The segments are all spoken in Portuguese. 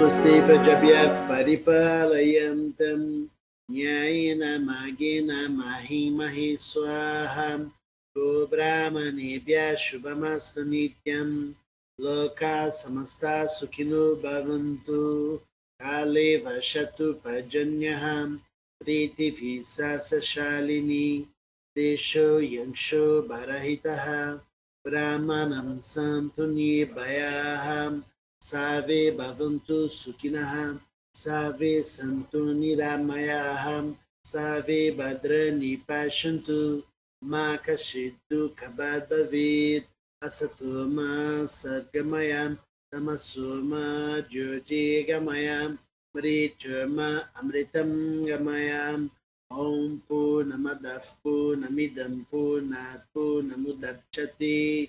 स्वस्ति प्रजभ्यः परिपालयन्तं न्यायेन मार्गेण महि महि स्वाहा। गो ब्राह्मणेभ्यः शुभमस्तु नित्यं लोकाः समस्ताः सुखिनो भवन्तु। काले वर्षतु पर्जन्यः। प्रीतिभिः देशो यंशो बरहितः ब्राह्मणं सन्तु निर्भयाः। Save Bhavantu Sukinaha, Save Santu Niramayaha, Save Badrani Pashantu, Ma Kashidu Kabad Bhavid, Asato Ma Sadgamaya, Tamaso Ma Jyoti Gamaya, Mritu Ma Amritam Gamaya, Om Purnamadav Purnamidam Purnat Purnamudapchati,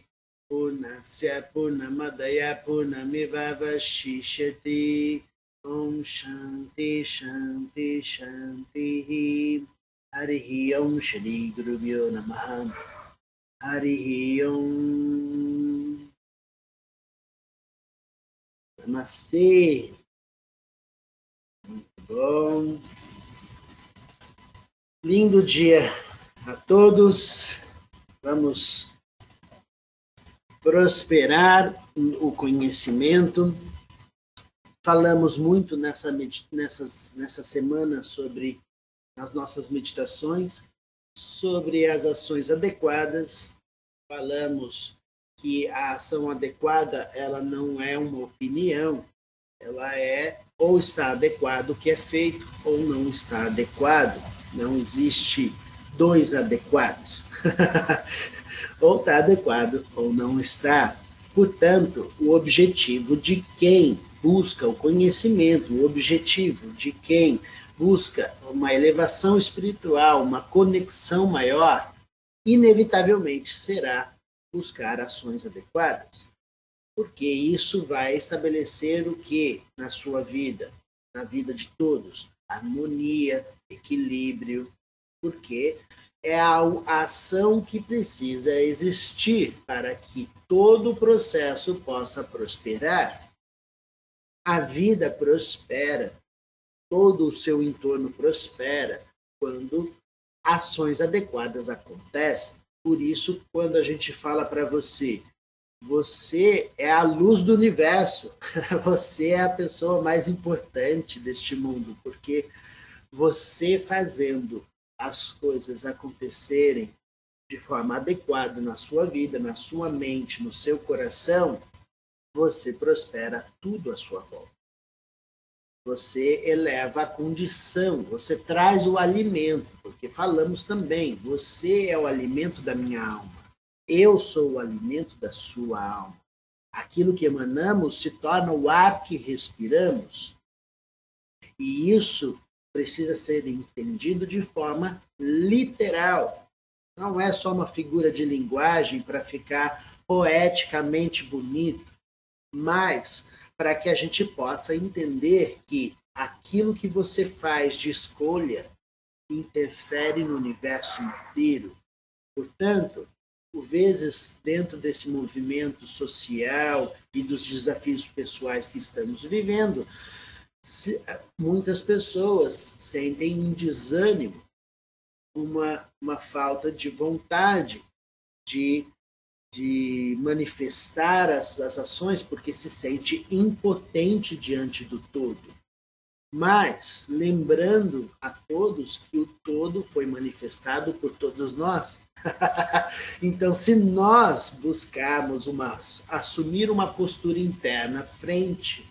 पूर्णमुदच्यते पूर्णस्य पूर्णमदय पूर्णमिवावशिष्यति ॐ शान्ति शान्ति शान्तिः हरिः ॐ श्रीगुरुभ्यो नमः हरिः ॐ Namastê. Muito bom. Lindo dia a todos. Vamos prosperar o conhecimento. Falamos muito nessa, nessas, nessa semana sobre as nossas meditações, sobre as ações adequadas. Falamos que a ação adequada ela não é uma opinião, ela é ou está adequado o que é feito ou não está adequado. Não existe dois adequados. ou está adequado ou não está. Portanto, o objetivo de quem busca o conhecimento, o objetivo de quem busca uma elevação espiritual, uma conexão maior, inevitavelmente será buscar ações adequadas. Porque isso vai estabelecer o que na sua vida, na vida de todos? Harmonia, equilíbrio, porque é a ação que precisa existir para que todo o processo possa prosperar. A vida prospera, todo o seu entorno prospera quando ações adequadas acontecem. Por isso, quando a gente fala para você, você é a luz do universo, você é a pessoa mais importante deste mundo, porque você fazendo as coisas acontecerem de forma adequada na sua vida, na sua mente, no seu coração, você prospera tudo à sua volta. Você eleva a condição, você traz o alimento, porque falamos também, você é o alimento da minha alma. Eu sou o alimento da sua alma. Aquilo que emanamos se torna o ar que respiramos. E isso precisa ser entendido de forma literal. Não é só uma figura de linguagem para ficar poeticamente bonito, mas para que a gente possa entender que aquilo que você faz de escolha interfere no universo inteiro. Portanto, por vezes, dentro desse movimento social e dos desafios pessoais que estamos vivendo, muitas pessoas sentem um desânimo, uma, uma falta de vontade de de manifestar as, as ações porque se sente impotente diante do todo. Mas lembrando a todos que o todo foi manifestado por todos nós. então, se nós buscarmos uma, assumir uma postura interna frente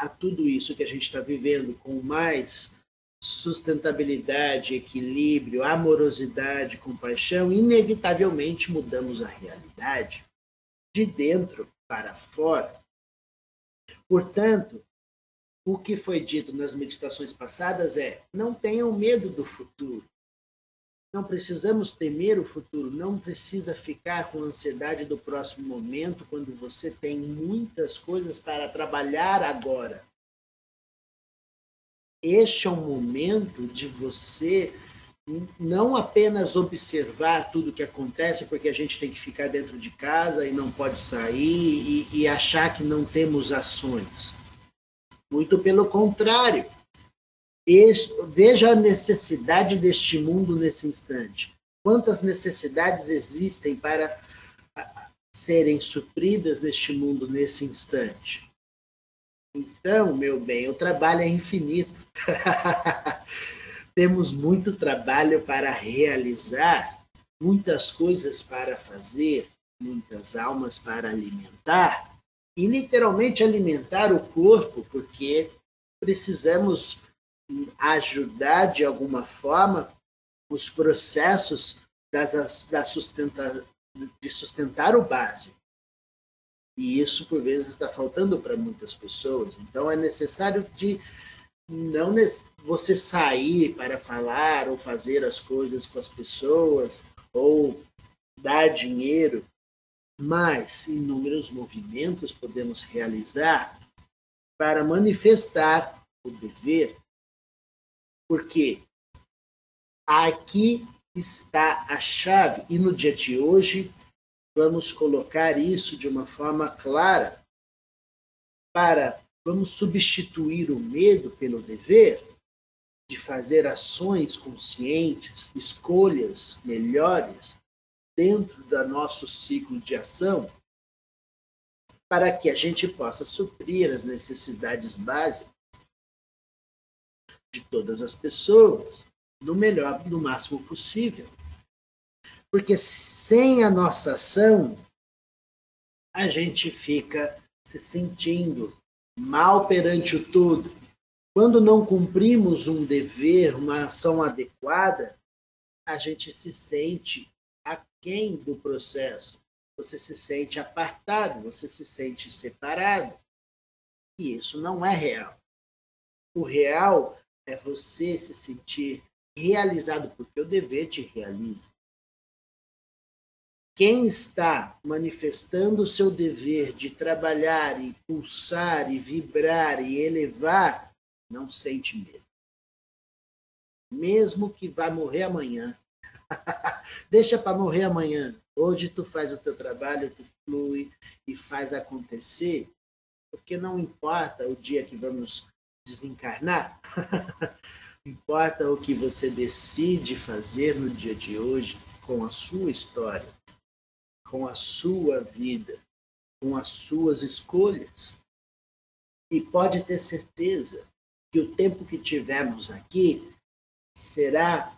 a tudo isso que a gente está vivendo com mais sustentabilidade, equilíbrio, amorosidade, compaixão, inevitavelmente mudamos a realidade de dentro para fora. Portanto, o que foi dito nas meditações passadas é: não tenham medo do futuro. Não precisamos temer o futuro, não precisa ficar com ansiedade do próximo momento quando você tem muitas coisas para trabalhar agora este é o momento de você não apenas observar tudo que acontece, porque a gente tem que ficar dentro de casa e não pode sair e, e achar que não temos ações. Muito pelo contrário. Veja a necessidade deste mundo nesse instante. Quantas necessidades existem para serem supridas neste mundo nesse instante? Então, meu bem, o trabalho é infinito. Temos muito trabalho para realizar, muitas coisas para fazer, muitas almas para alimentar e literalmente alimentar o corpo, porque precisamos ajudar de alguma forma os processos das, da sustenta, de sustentar o básico. E isso, por vezes, está faltando para muitas pessoas. Então, é necessário de não você sair para falar ou fazer as coisas com as pessoas ou dar dinheiro, mas inúmeros movimentos podemos realizar para manifestar o dever porque aqui está a chave, e no dia de hoje vamos colocar isso de uma forma clara para vamos substituir o medo pelo dever de fazer ações conscientes, escolhas melhores dentro do nosso ciclo de ação, para que a gente possa suprir as necessidades básicas de todas as pessoas no melhor, no máximo possível. Porque sem a nossa ação, a gente fica se sentindo mal perante o todo. Quando não cumprimos um dever, uma ação adequada, a gente se sente aquém do processo. Você se sente apartado, você se sente separado. E isso não é real. O real é você se sentir realizado, porque o dever te realiza. Quem está manifestando o seu dever de trabalhar e pulsar e vibrar e elevar, não sente medo. Mesmo que vá morrer amanhã. Deixa para morrer amanhã. Hoje tu faz o teu trabalho, tu flui e faz acontecer, porque não importa o dia que vamos desencarnar. Importa o que você decide fazer no dia de hoje com a sua história, com a sua vida, com as suas escolhas. E pode ter certeza que o tempo que tivermos aqui será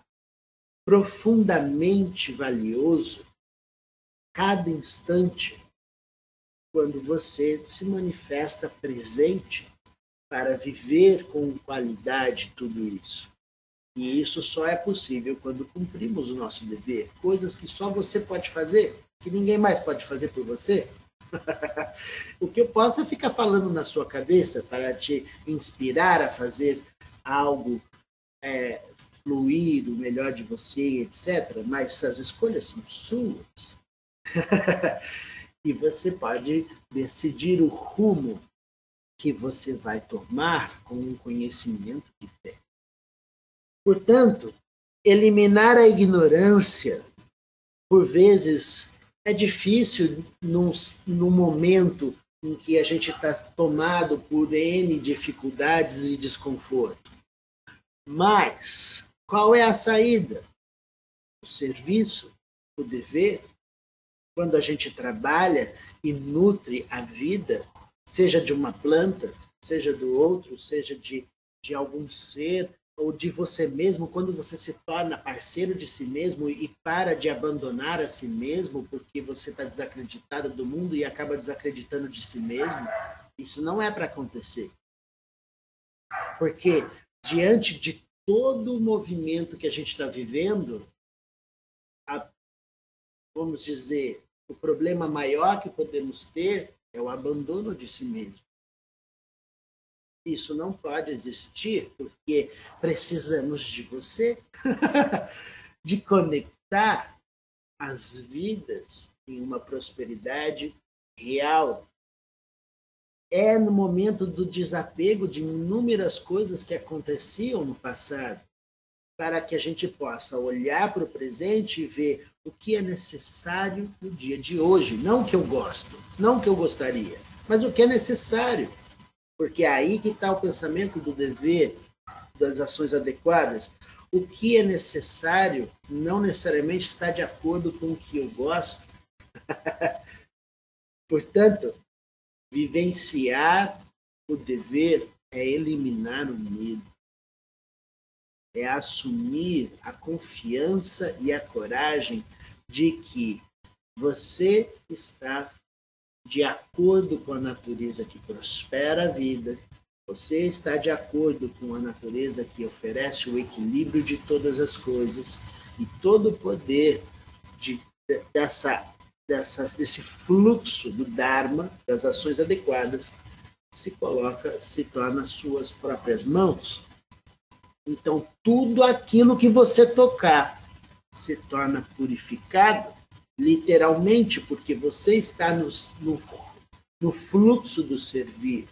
profundamente valioso cada instante quando você se manifesta presente para viver com qualidade tudo isso. E isso só é possível quando cumprimos o nosso dever, coisas que só você pode fazer, que ninguém mais pode fazer por você. o que eu posso é ficar falando na sua cabeça para te inspirar a fazer algo é, fluir o melhor de você, etc. Mas as escolhas são suas. e você pode decidir o rumo que você vai tomar com o conhecimento que tem. Portanto, eliminar a ignorância, por vezes, é difícil num, num momento em que a gente está tomado por N dificuldades e desconforto. Mas, qual é a saída? O serviço, o dever. Quando a gente trabalha e nutre a vida, seja de uma planta, seja do outro, seja de, de algum ser, ou de você mesmo, quando você se torna parceiro de si mesmo e para de abandonar a si mesmo porque você está desacreditado do mundo e acaba desacreditando de si mesmo, isso não é para acontecer. Porque diante de todo o movimento que a gente está vivendo, a, vamos dizer, o problema maior que podemos ter é o abandono de si mesmo. Isso não pode existir porque precisamos de você, de conectar as vidas em uma prosperidade real. É no momento do desapego de inúmeras coisas que aconteciam no passado, para que a gente possa olhar para o presente e ver o que é necessário no dia de hoje. Não que eu gosto, não que eu gostaria, mas o que é necessário. Porque é aí que está o pensamento do dever, das ações adequadas. O que é necessário não necessariamente está de acordo com o que eu gosto. Portanto, vivenciar o dever é eliminar o medo, é assumir a confiança e a coragem de que você está de acordo com a natureza que prospera a vida, você está de acordo com a natureza que oferece o equilíbrio de todas as coisas e todo o poder de, dessa, dessa, desse fluxo do Dharma, das ações adequadas, se coloca, se torna suas próprias mãos. Então, tudo aquilo que você tocar se torna purificado literalmente, porque você está no, no, no fluxo do servir.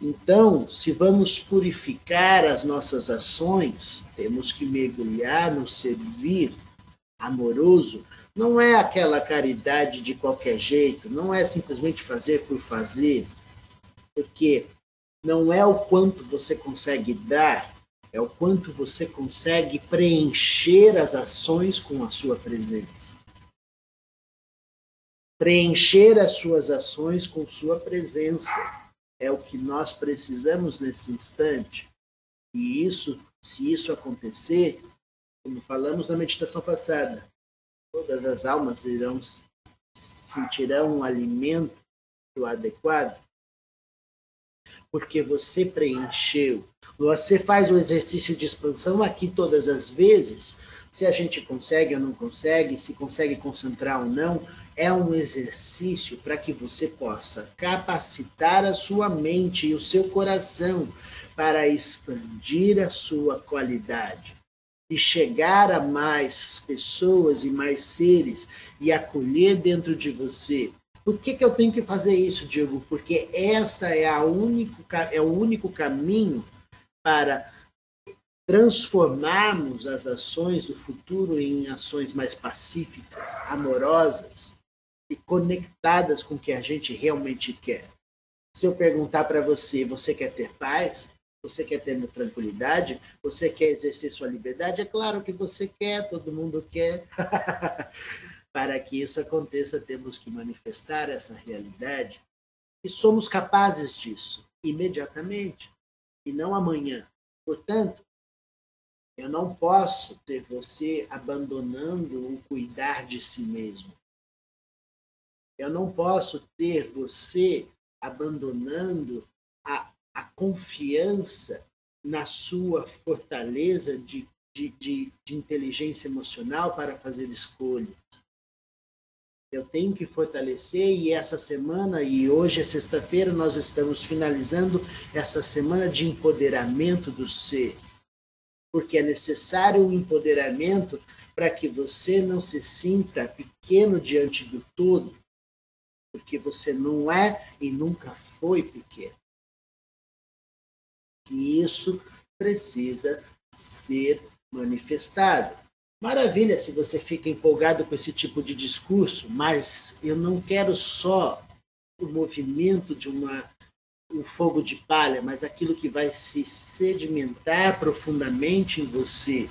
Então, se vamos purificar as nossas ações, temos que mergulhar no servir amoroso. Não é aquela caridade de qualquer jeito, não é simplesmente fazer por fazer, porque não é o quanto você consegue dar, é o quanto você consegue preencher as ações com a sua presença. Preencher as suas ações com sua presença é o que nós precisamos nesse instante. E isso, se isso acontecer, como falamos na meditação passada, todas as almas irão sentirão um alimento adequado porque você preencheu. Você faz o exercício de expansão aqui todas as vezes. Se a gente consegue ou não consegue, se consegue concentrar ou não, é um exercício para que você possa capacitar a sua mente e o seu coração para expandir a sua qualidade e chegar a mais pessoas e mais seres e acolher dentro de você por que, que eu tenho que fazer isso, Diego? Porque esta é, a único, é o único caminho para transformarmos as ações do futuro em ações mais pacíficas, amorosas e conectadas com o que a gente realmente quer. Se eu perguntar para você, você quer ter paz? Você quer ter tranquilidade? Você quer exercer sua liberdade? É claro que você quer, todo mundo quer. Para que isso aconteça, temos que manifestar essa realidade e somos capazes disso imediatamente e não amanhã. Portanto, eu não posso ter você abandonando o cuidar de si mesmo. Eu não posso ter você abandonando a, a confiança na sua fortaleza de, de, de, de inteligência emocional para fazer escolhas eu tenho que fortalecer e essa semana e hoje é sexta-feira nós estamos finalizando essa semana de empoderamento do ser. Porque é necessário o um empoderamento para que você não se sinta pequeno diante do todo, porque você não é e nunca foi pequeno. E isso precisa ser manifestado. Maravilha se você fica empolgado com esse tipo de discurso, mas eu não quero só o movimento de uma um fogo de palha, mas aquilo que vai se sedimentar profundamente em você.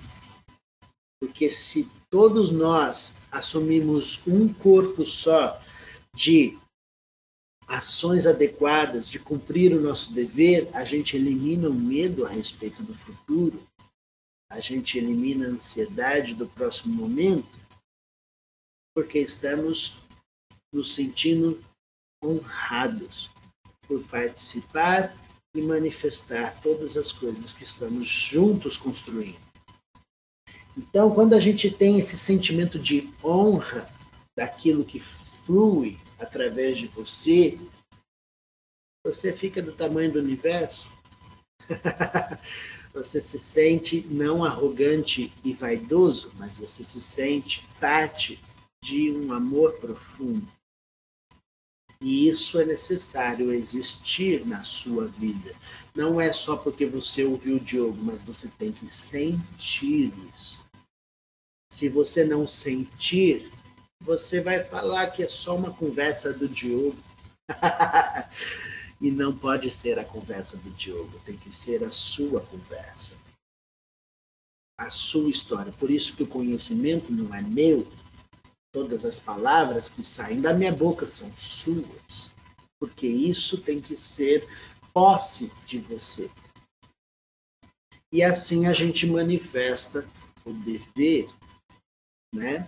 Porque se todos nós assumimos um corpo só de ações adequadas, de cumprir o nosso dever, a gente elimina o medo a respeito do futuro, a gente elimina a ansiedade do próximo momento, porque estamos nos sentindo honrados por participar e manifestar todas as coisas que estamos juntos construindo. Então, quando a gente tem esse sentimento de honra daquilo que flui através de você, você fica do tamanho do universo. você se sente não arrogante e vaidoso, mas você se sente parte de um amor profundo. E isso é necessário existir na sua vida. Não é só porque você ouviu o Diogo, mas você tem que sentir isso. Se você não sentir, você vai falar que é só uma conversa do Diogo. E não pode ser a conversa do Diogo, tem que ser a sua conversa. A sua história. Por isso que o conhecimento não é meu. Todas as palavras que saem da minha boca são suas. Porque isso tem que ser posse de você. E assim a gente manifesta o dever, né?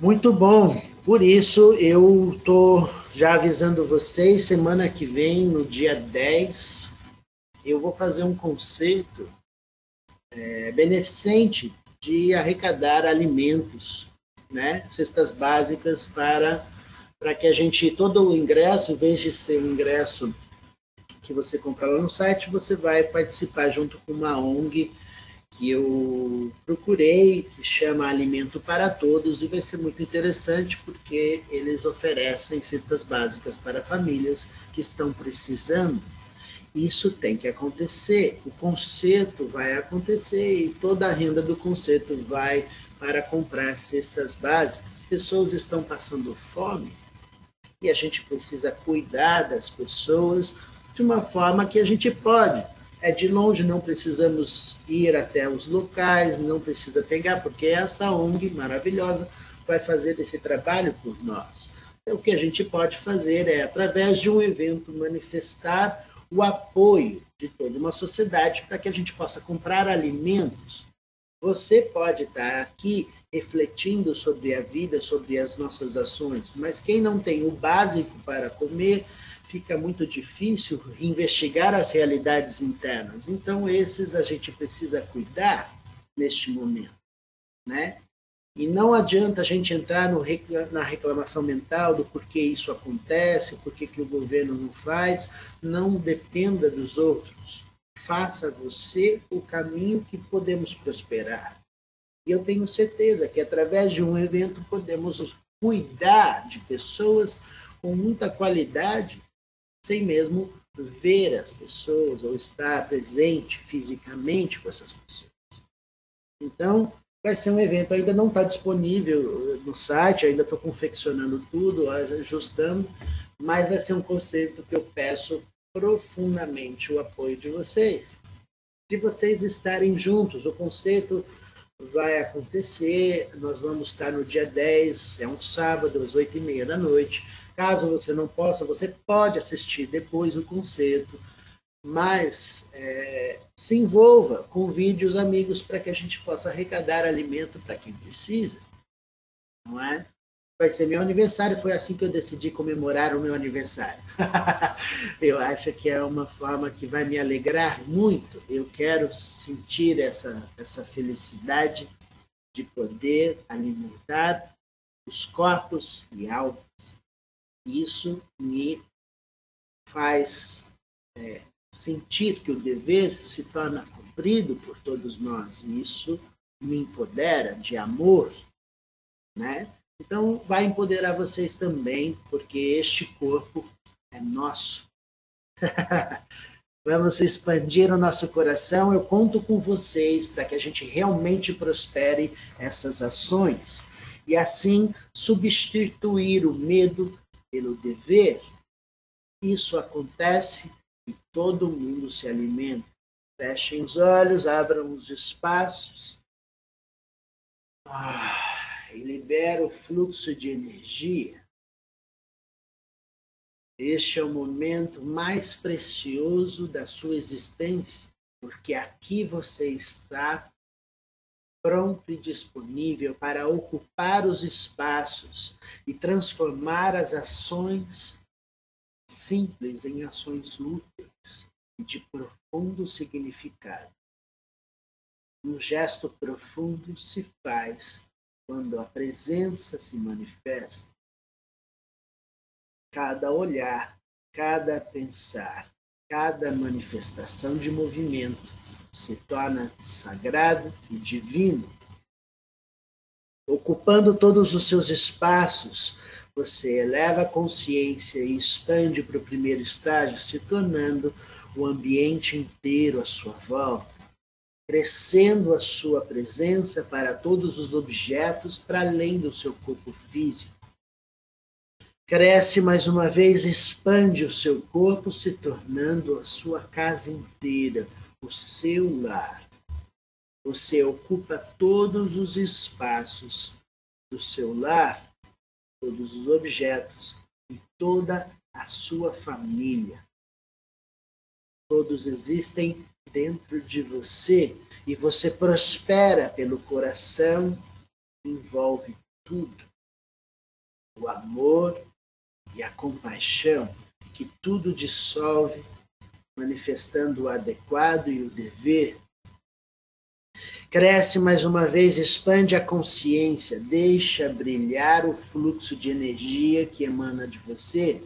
Muito bom. Por isso eu tô já avisando vocês, semana que vem, no dia 10, eu vou fazer um conceito é, beneficente de arrecadar alimentos, né? Cestas básicas para para que a gente todo o ingresso, em vez de ser um ingresso que você compra lá no site, você vai participar junto com uma ONG que eu procurei, que chama Alimento para Todos, e vai ser muito interessante porque eles oferecem cestas básicas para famílias que estão precisando. Isso tem que acontecer, o conserto vai acontecer e toda a renda do conserto vai para comprar cestas básicas. Pessoas estão passando fome e a gente precisa cuidar das pessoas de uma forma que a gente pode é de longe, não precisamos ir até os locais, não precisa pegar, porque essa ONG maravilhosa vai fazer esse trabalho por nós. Então, o que a gente pode fazer é, através de um evento, manifestar o apoio de toda uma sociedade para que a gente possa comprar alimentos. Você pode estar aqui refletindo sobre a vida, sobre as nossas ações, mas quem não tem o básico para comer, fica muito difícil investigar as realidades internas. Então, esses a gente precisa cuidar neste momento, né? E não adianta a gente entrar no, na reclamação mental do porquê isso acontece, porquê que o governo não faz. Não dependa dos outros. Faça você o caminho que podemos prosperar. E eu tenho certeza que através de um evento podemos cuidar de pessoas com muita qualidade sem mesmo ver as pessoas ou estar presente fisicamente com essas pessoas. Então, vai ser um evento, ainda não está disponível no site, ainda estou confeccionando tudo, ajustando, mas vai ser um conceito que eu peço profundamente o apoio de vocês. De vocês estarem juntos, o conceito vai acontecer, nós vamos estar no dia 10, é um sábado, às 8 e meia da noite, Caso você não possa, você pode assistir depois o concerto, mas é, se envolva, convide os amigos para que a gente possa arrecadar alimento para quem precisa, não é? Vai ser meu aniversário, foi assim que eu decidi comemorar o meu aniversário. eu acho que é uma forma que vai me alegrar muito. Eu quero sentir essa, essa felicidade de poder alimentar os corpos e almas isso me faz é, sentir que o dever se torna cumprido por todos nós. Isso me empodera de amor, né? Então, vai empoderar vocês também, porque este corpo é nosso. Vamos expandir o nosso coração. Eu conto com vocês para que a gente realmente prospere essas ações e assim substituir o medo pelo dever, isso acontece e todo mundo se alimenta. Fechem os olhos, abram os espaços ah, e libera o fluxo de energia. Este é o momento mais precioso da sua existência, porque aqui você está pronto e disponível para ocupar os espaços e transformar as ações simples em ações úteis e de profundo significado. Um gesto profundo se faz quando a presença se manifesta. Cada olhar, cada pensar, cada manifestação de movimento se torna sagrado e divino. Ocupando todos os seus espaços, você eleva a consciência e expande para o primeiro estágio, se tornando o ambiente inteiro à sua volta, crescendo a sua presença para todos os objetos para além do seu corpo físico. Cresce mais uma vez, expande o seu corpo, se tornando a sua casa inteira, o seu lar. Você ocupa todos os espaços do seu lar, todos os objetos e toda a sua família. Todos existem dentro de você e você prospera pelo coração, envolve tudo. O amor e a compaixão que tudo dissolve, manifestando o adequado e o dever. Cresce mais uma vez, expande a consciência, deixa brilhar o fluxo de energia que emana de você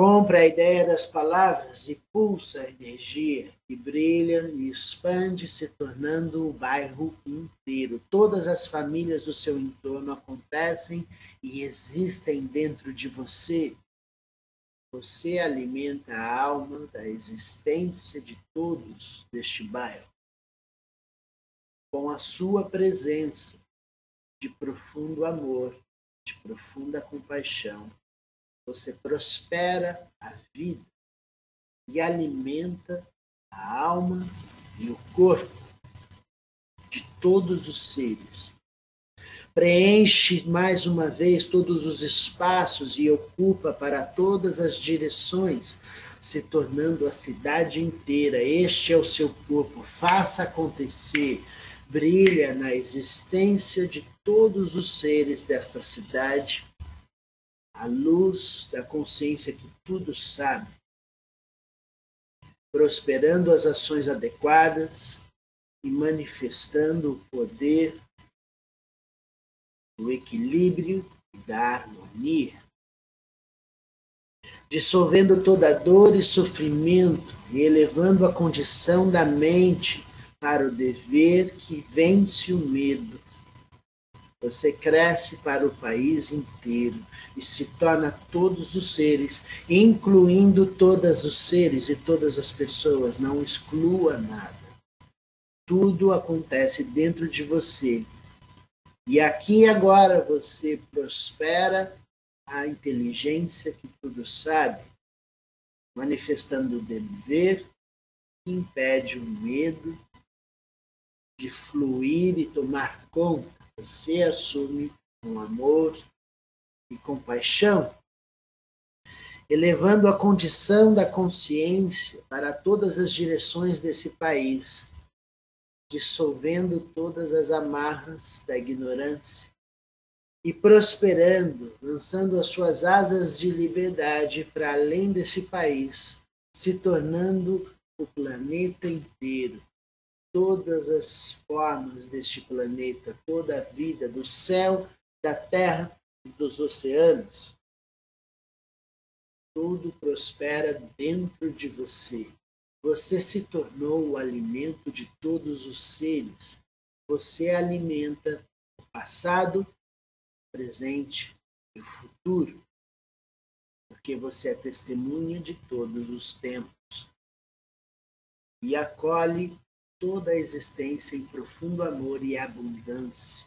Compra a ideia das palavras e pulsa a energia que brilha e expande, se tornando o bairro inteiro. Todas as famílias do seu entorno acontecem e existem dentro de você. Você alimenta a alma da existência de todos deste bairro. Com a sua presença de profundo amor, de profunda compaixão você prospera a vida e alimenta a alma e o corpo de todos os seres. Preenche mais uma vez todos os espaços e ocupa para todas as direções, se tornando a cidade inteira. Este é o seu corpo. Faça acontecer. Brilha na existência de todos os seres desta cidade a luz da consciência que tudo sabe, prosperando as ações adequadas e manifestando o poder do equilíbrio e da harmonia, dissolvendo toda dor e sofrimento e elevando a condição da mente para o dever que vence o medo você cresce para o país inteiro e se torna todos os seres, incluindo todos os seres e todas as pessoas, não exclua nada. Tudo acontece dentro de você. E aqui agora você prospera a inteligência que tudo sabe, manifestando o dever que impede o medo de fluir e tomar conta. Você assume com amor e compaixão, elevando a condição da consciência para todas as direções desse país, dissolvendo todas as amarras da ignorância e prosperando, lançando as suas asas de liberdade para além desse país, se tornando o planeta inteiro todas as formas deste planeta, toda a vida, do céu, da terra e dos oceanos. Tudo prospera dentro de você. Você se tornou o alimento de todos os seres. Você alimenta o passado, o presente e o futuro. Porque você é testemunha de todos os tempos. E acolhe toda a existência em profundo amor e abundância,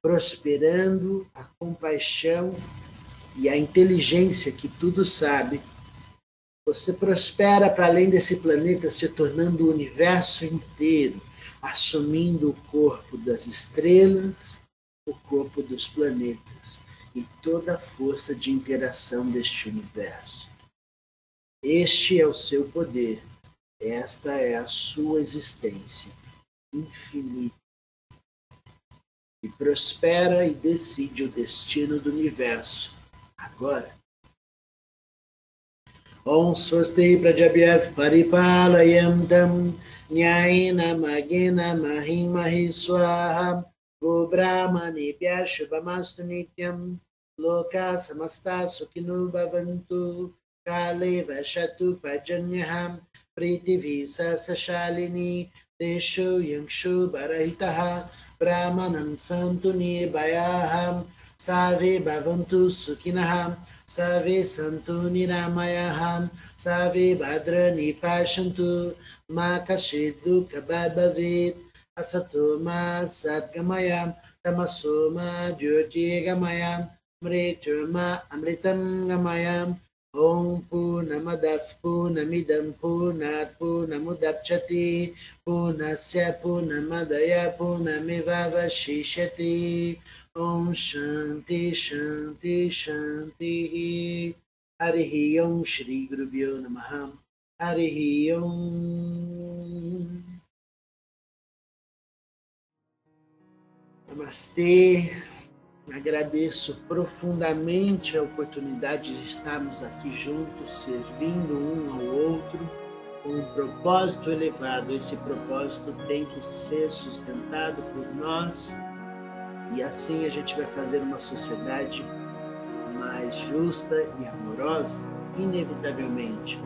prosperando a compaixão e a inteligência que tudo sabe. Você prospera para além desse planeta, se tornando o universo inteiro, assumindo o corpo das estrelas, o corpo dos planetas e toda a força de interação deste universo. Este é o seu poder esta é a sua existência infinita e prospera e decide o destino do universo agora. ॐ स्वस्ति प्रजभ्यः परिपालयं तं न्यायेन मगेन महीमहि स्वाहा। गोब्राह्मणेभ्यः शुभमस्तु नित्यं। लोका समस्ता सुखिनो भवन्तु। काले वसतु पर्जन्यः। प्रीतिभि सशालिनी देशो यंशो बरहितः ब्राह्मणं सन्तु निर्भयाः। सर्वे भवन्तु सुखिनः। सर्वे सन्तु निरामयाः सर्वे भद्राणि पश्यन्तु मा कश्चित् दुःखभवेत् असतो मा सद्गमयां तमसो मा ज्योतिर्गमयां। मृत्युर्मा अमृतं गमयाम् ॐ पूर्णमदः, पूर्णमिदं, पूर्णात् पूर्णमुदप्स्यति। पूर्णस्य पूर्णमदय पूर्णमेवावशिष्यति। Om Shanti Shanti Shanti Harihi Om Shri Gurubhyo Namaha. Harihi Om. Namastê. Agradeço profundamente a oportunidade de estarmos aqui juntos, servindo um ao outro, com um propósito elevado. Esse propósito tem que ser sustentado por nós e assim a gente vai fazer uma sociedade mais justa e amorosa, inevitavelmente.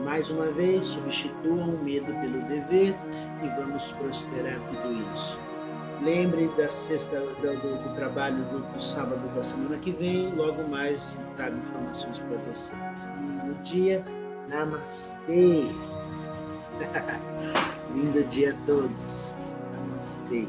Mais uma vez, substituam o medo pelo dever e vamos prosperar tudo isso. Lembre da sexta do, do, trabalho do, do, sábado da semana que vem. Logo mais trago informações para vocês. Lindo dia. Namastê. Lindo dia a todos. Namastê.